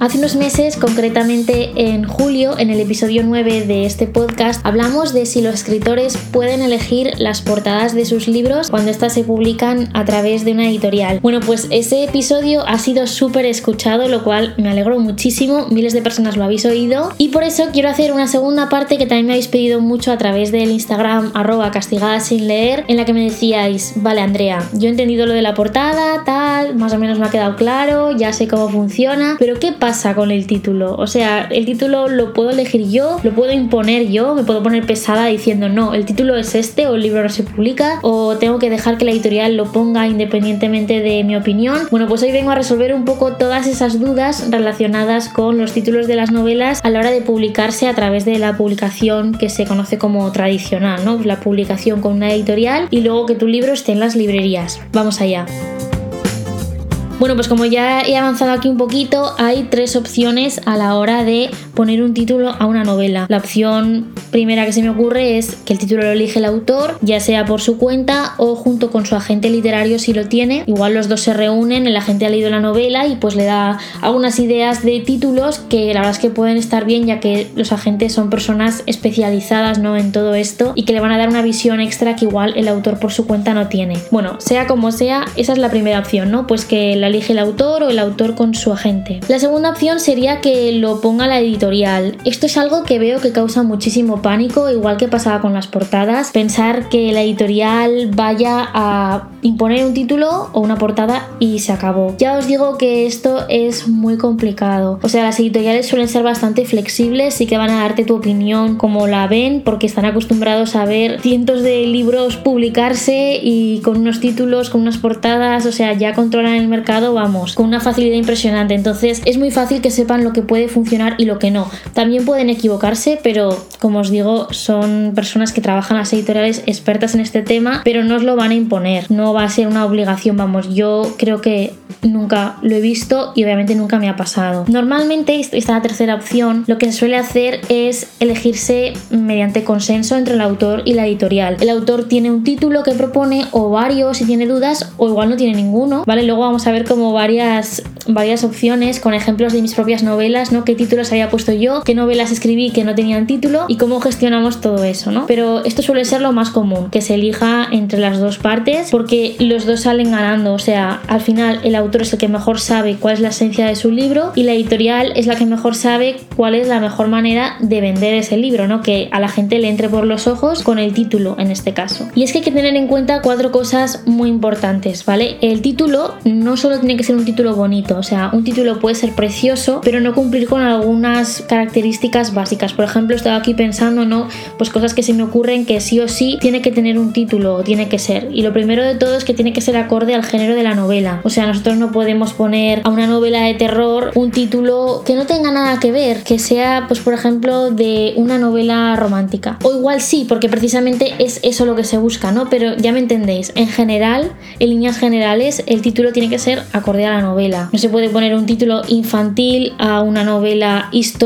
Hace unos meses, concretamente en julio, en el episodio 9 de este podcast, hablamos de si los escritores pueden elegir las portadas de sus libros cuando éstas se publican a través de una editorial. Bueno, pues ese episodio ha sido súper escuchado, lo cual me alegro muchísimo, miles de personas lo habéis oído y por eso quiero hacer una segunda parte que también me habéis pedido mucho a través del Instagram arroba castigada sin leer, en la que me decíais, vale Andrea, yo he entendido lo de la portada, tal, más o menos me ha quedado claro, ya sé cómo funciona, pero ¿qué pasa? con el título? O sea, el título lo puedo elegir yo, lo puedo imponer yo, me puedo poner pesada diciendo no, el título es este o el libro no se publica o tengo que dejar que la editorial lo ponga independientemente de mi opinión. Bueno, pues hoy vengo a resolver un poco todas esas dudas relacionadas con los títulos de las novelas a la hora de publicarse a través de la publicación que se conoce como tradicional, ¿no? La publicación con una editorial y luego que tu libro esté en las librerías. Vamos allá. Bueno, pues como ya he avanzado aquí un poquito, hay tres opciones a la hora de poner un título a una novela. La opción primera que se me ocurre es que el título lo elige el autor, ya sea por su cuenta o junto con su agente literario si lo tiene. Igual los dos se reúnen, el agente ha leído la novela y pues le da algunas ideas de títulos que la verdad es que pueden estar bien ya que los agentes son personas especializadas ¿no? en todo esto y que le van a dar una visión extra que igual el autor por su cuenta no tiene. Bueno, sea como sea, esa es la primera opción, ¿no? Pues que la elige el autor o el autor con su agente. La segunda opción sería que lo ponga la editorial. Esto es algo que veo que causa muchísimo pánico, igual que pasaba con las portadas. Pensar que la editorial vaya a imponer un título o una portada y se acabó. Ya os digo que esto es muy complicado. O sea, las editoriales suelen ser bastante flexibles y que van a darte tu opinión como la ven porque están acostumbrados a ver cientos de libros publicarse y con unos títulos, con unas portadas, o sea, ya controlan el mercado vamos, con una facilidad impresionante. Entonces es muy fácil que sepan lo que puede funcionar y lo que no. También pueden equivocarse, pero como os digo, son personas que trabajan las editoriales expertas en este tema, pero no os lo van a imponer. No va a ser una obligación, vamos. Yo creo que nunca lo he visto y obviamente nunca me ha pasado. Normalmente, esta es la tercera opción, lo que se suele hacer es elegirse mediante consenso entre el autor y la editorial. El autor tiene un título que propone o varios si tiene dudas o igual no tiene ninguno, ¿vale? Luego vamos a ver como varias, varias opciones con ejemplos de mis propias novelas, ¿no? ¿Qué títulos había puesto yo? ¿Qué novelas escribí que no tenían título? Y cómo gestionamos todo eso, ¿no? Pero esto suele ser lo más común, que se elija entre las dos partes porque los dos salen ganando, o sea, al final el autor es el que mejor sabe cuál es la esencia de su libro y la editorial es la que mejor sabe cuál es la mejor manera de vender ese libro, ¿no? Que a la gente le entre por los ojos con el título en este caso. Y es que hay que tener en cuenta cuatro cosas muy importantes, ¿vale? El título no solo tiene que ser un título bonito, o sea, un título puede ser precioso, pero no cumplir con algunas características básicas. Por ejemplo, estaba aquí pensando, ¿no? Pues cosas que se me ocurren que sí o sí tiene que tener un título, tiene que ser. Y lo primero de todo es que tiene que ser acorde al género de la novela. O sea, nosotros no podemos poner a una novela de terror un título que no tenga nada que ver, que sea, pues por ejemplo, de una novela romántica. O igual sí, porque precisamente es eso lo que se busca, ¿no? Pero ya me entendéis, en general, en líneas generales, el título tiene que ser acorde a la novela. No se puede poner un título infantil a una novela histórica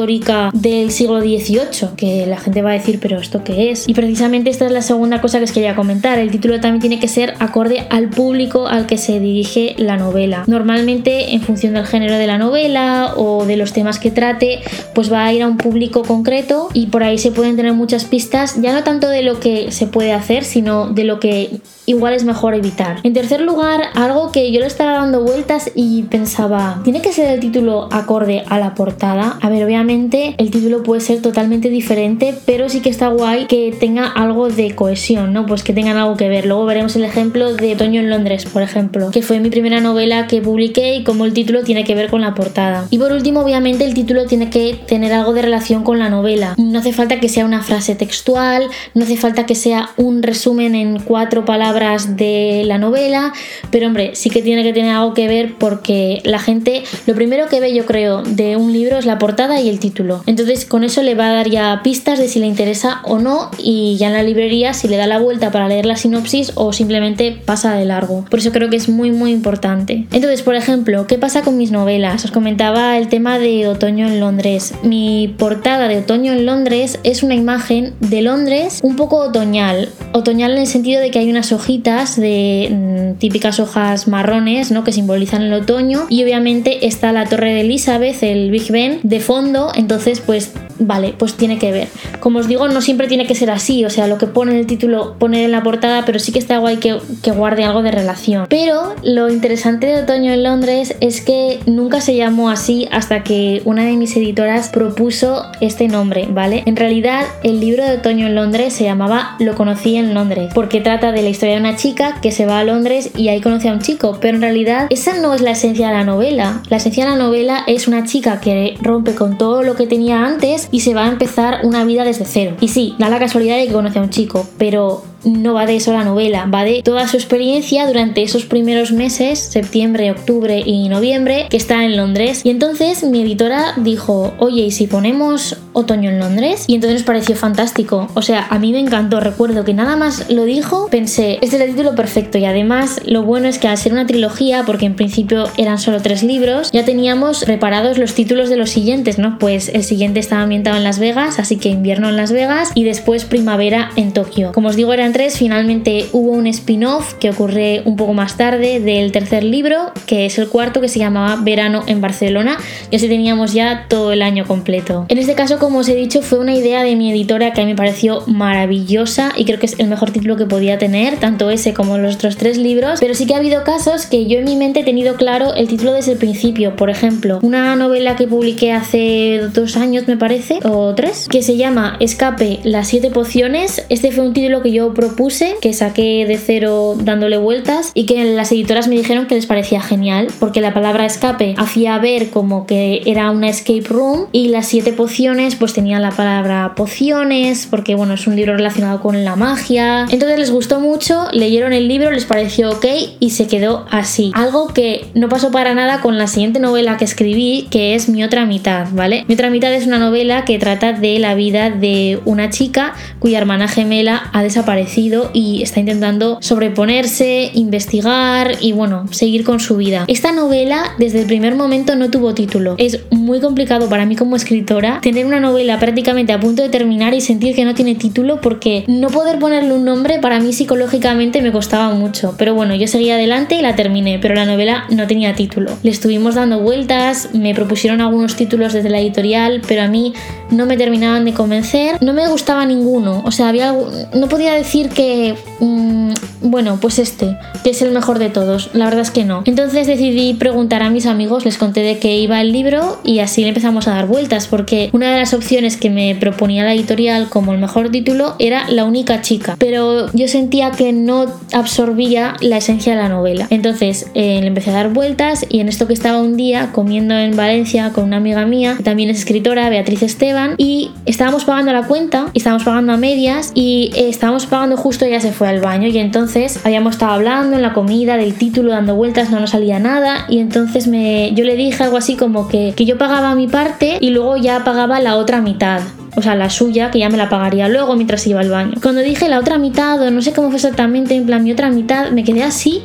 del siglo XVIII, que la gente va a decir, pero ¿esto qué es? Y precisamente esta es la segunda cosa que os quería comentar. El título también tiene que ser acorde al público al que se dirige la novela. Normalmente, en función del género de la novela o de los temas que trate, pues va a ir a un público concreto y por ahí se pueden tener muchas pistas, ya no tanto de lo que se puede hacer, sino de lo que igual es mejor evitar. En tercer lugar, algo que yo le estaba dando vueltas y pensaba, ¿tiene que ser el título acorde a la portada? A ver, obviamente el título puede ser totalmente diferente, pero sí que está guay que tenga algo de cohesión, ¿no? Pues que tengan algo que ver. Luego veremos el ejemplo de Otoño en Londres, por ejemplo, que fue mi primera novela que publiqué y como el título tiene que ver con la portada. Y por último, obviamente el título tiene que tener algo de relación con la novela. No hace falta que sea una frase textual, no hace falta que sea un resumen en cuatro palabras de la novela, pero hombre, sí que tiene que tener algo que ver porque la gente lo primero que ve yo creo de un libro es la portada y el título. Entonces con eso le va a dar ya pistas de si le interesa o no y ya en la librería si le da la vuelta para leer la sinopsis o simplemente pasa de largo. Por eso creo que es muy muy importante. Entonces, por ejemplo, ¿qué pasa con mis novelas? Os comentaba el tema de Otoño en Londres. Mi portada de Otoño en Londres es una imagen de Londres un poco otoñal. Otoñal en el sentido de que hay unas hojitas de mm, típicas hojas marrones, ¿no? Que simbolizan el otoño y obviamente está la Torre de Elizabeth, el Big Ben, de fondo, entonces pues vale, pues tiene que ver. Como os digo, no siempre tiene que ser así, o sea, lo que pone en el título, pone en la portada, pero sí que está guay que, que guarde algo de relación. Pero lo interesante de Otoño en Londres es que nunca se llamó así hasta que una de mis editoras propuso este nombre, ¿vale? En realidad, el libro de Otoño en Londres se llamaba Lo conocí en Londres, porque trata de la historia de una chica que se va a Londres y ahí conoce a un chico, pero en realidad esa no es la esencia de la novela. La esencia de la novela es una chica que rompe con todo lo que tenía antes y se va a empezar una vida desde cero. Y sí, da la casualidad de que conoce a un chico, pero no va de eso la novela, va de toda su experiencia durante esos primeros meses, septiembre, octubre y noviembre, que está en Londres. Y entonces mi editora dijo, oye, ¿y si ponemos otoño en Londres? Y entonces nos pareció fantástico. O sea, a mí me encantó. Recuerdo que nada más lo dijo, pensé, este es el título perfecto. Y además, lo bueno es que al ser una trilogía, porque en principio eran solo tres libros, ya teníamos preparados los títulos de los siguientes, ¿no? Pues el siguiente estaba ambientado en Las Vegas, así que invierno en Las Vegas y después primavera en Tokio. Como os digo, eran finalmente hubo un spin-off que ocurre un poco más tarde del tercer libro, que es el cuarto, que se llamaba Verano en Barcelona, y así teníamos ya todo el año completo. En este caso, como os he dicho, fue una idea de mi editora que a mí me pareció maravillosa y creo que es el mejor título que podía tener, tanto ese como los otros tres libros, pero sí que ha habido casos que yo en mi mente he tenido claro el título desde el principio. Por ejemplo, una novela que publiqué hace dos años, me parece, o tres, que se llama Escape, las siete pociones. Este fue un título que yo propuse, que saqué de cero dándole vueltas y que las editoras me dijeron que les parecía genial, porque la palabra escape hacía ver como que era una escape room y las siete pociones pues tenían la palabra pociones, porque bueno, es un libro relacionado con la magia. Entonces les gustó mucho, leyeron el libro, les pareció ok y se quedó así. Algo que no pasó para nada con la siguiente novela que escribí, que es Mi otra mitad, ¿vale? Mi otra mitad es una novela que trata de la vida de una chica cuya hermana gemela ha desaparecido y está intentando sobreponerse, investigar y bueno, seguir con su vida. Esta novela desde el primer momento no tuvo título. Es muy complicado para mí como escritora tener una novela prácticamente a punto de terminar y sentir que no tiene título porque no poder ponerle un nombre para mí psicológicamente me costaba mucho. Pero bueno, yo seguí adelante y la terminé, pero la novela no tenía título. Le estuvimos dando vueltas, me propusieron algunos títulos desde la editorial, pero a mí no me terminaban de convencer. No me gustaba ninguno, o sea, había no podía decir que, mm, bueno, pues este, que es el mejor de todos. La verdad es que no. Entonces decidí preguntar a mis amigos, les conté de qué iba el libro y así le empezamos a dar vueltas, porque una de las opciones que me proponía la editorial como el mejor título era La única chica, pero yo sentía que no absorbía la esencia de la novela. Entonces eh, le empecé a dar vueltas y en esto que estaba un día comiendo en Valencia con una amiga mía, que también es escritora, Beatriz Esteban, y estábamos pagando la cuenta, estábamos pagando a medias y eh, estábamos pagando justo ella se fue al baño y entonces habíamos estado hablando en la comida del título, dando vueltas, no nos salía nada y entonces me, yo le dije algo así como que, que yo pagaba mi parte y luego ya pagaba la otra mitad o sea, la suya, que ya me la pagaría luego mientras iba al baño. Cuando dije la otra mitad, o no sé cómo fue exactamente, en plan mi otra mitad, me quedé así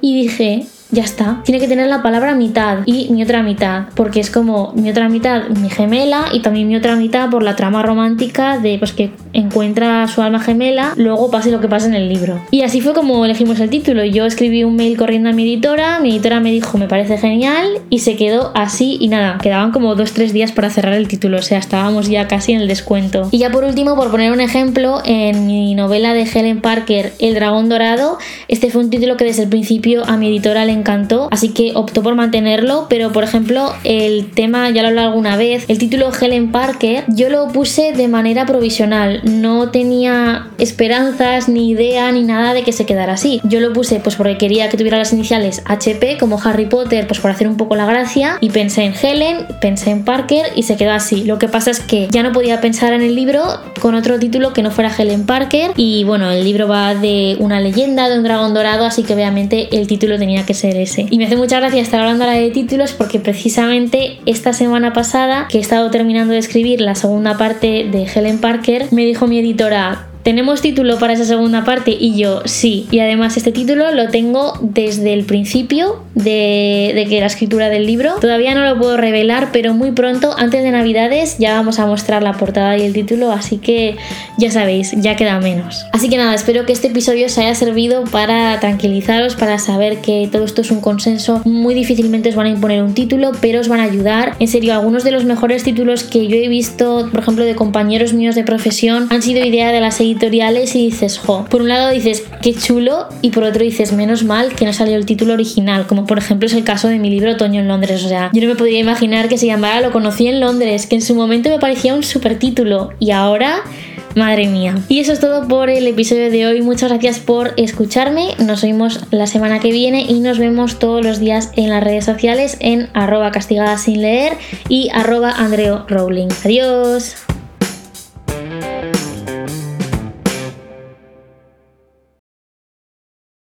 y dije, ya está. Tiene que tener la palabra mitad y mi otra mitad, porque es como mi otra mitad, mi gemela, y también mi otra mitad por la trama romántica de pues que encuentra su alma gemela, luego pase lo que pase en el libro. Y así fue como elegimos el título. Yo escribí un mail corriendo a mi editora, mi editora me dijo me parece genial y se quedó así y nada, quedaban como dos tres días para cerrar el título, o sea, estábamos ya casi en el descuento. Y ya por último, por poner un ejemplo, en mi novela de Helen Parker, El dragón dorado, este fue un título que desde el principio a mi editora le encantó, así que optó por mantenerlo, pero por ejemplo el tema, ya lo hablado alguna vez, el título Helen Parker, yo lo puse de manera provisional, no tenía esperanzas ni idea ni nada de que se quedara así. Yo lo puse pues porque quería que tuviera las iniciales HP como Harry Potter, pues por hacer un poco la gracia, y pensé en Helen, pensé en Parker y se quedó así. Lo que pasa es que ya no podía pensar en el libro con otro título que no fuera Helen Parker y bueno, el libro va de una leyenda, de un dragón dorado, así que obviamente el título tenía que ser Y me hace mucha gracia estar hablando ahora de títulos porque precisamente esta semana pasada, que he estado terminando de escribir la segunda parte de Helen Parker, me dijo mi editora, ¿Tenemos título para esa segunda parte? Y yo, sí. Y además este título lo tengo desde el principio de, que la escritura del libro. Todavía no lo puedo revelar, pero muy pronto, antes de Navidades, ya vamos a mostrar la portada y el título, así que ya sabéis, ya queda menos. Así que nada, espero que este episodio os haya servido para tranquilizaros, para saber que todo esto es un consenso. Muy difícilmente os van a imponer un título, pero os van a ayudar. En serio, algunos de los mejores títulos que yo he visto, por ejemplo, de compañeros míos de profesión, han sido idea de las editoriales y dices, jo, por un lado dices, qué chulo, y por otro dices, menos mal que no salió el título original, como por ejemplo es el caso de mi libro Otoño en Londres. O sea, yo no me podía imaginar que se llamara Lo conocí en Londres, que en su momento me parecía un super título, y ahora... Madre mía. Y eso es todo por el episodio de hoy. Muchas gracias por escucharme. Nos vemos la semana que viene y nos vemos todos los días en las redes sociales en arroba castigada sin leer y arroba Rowling. Adiós.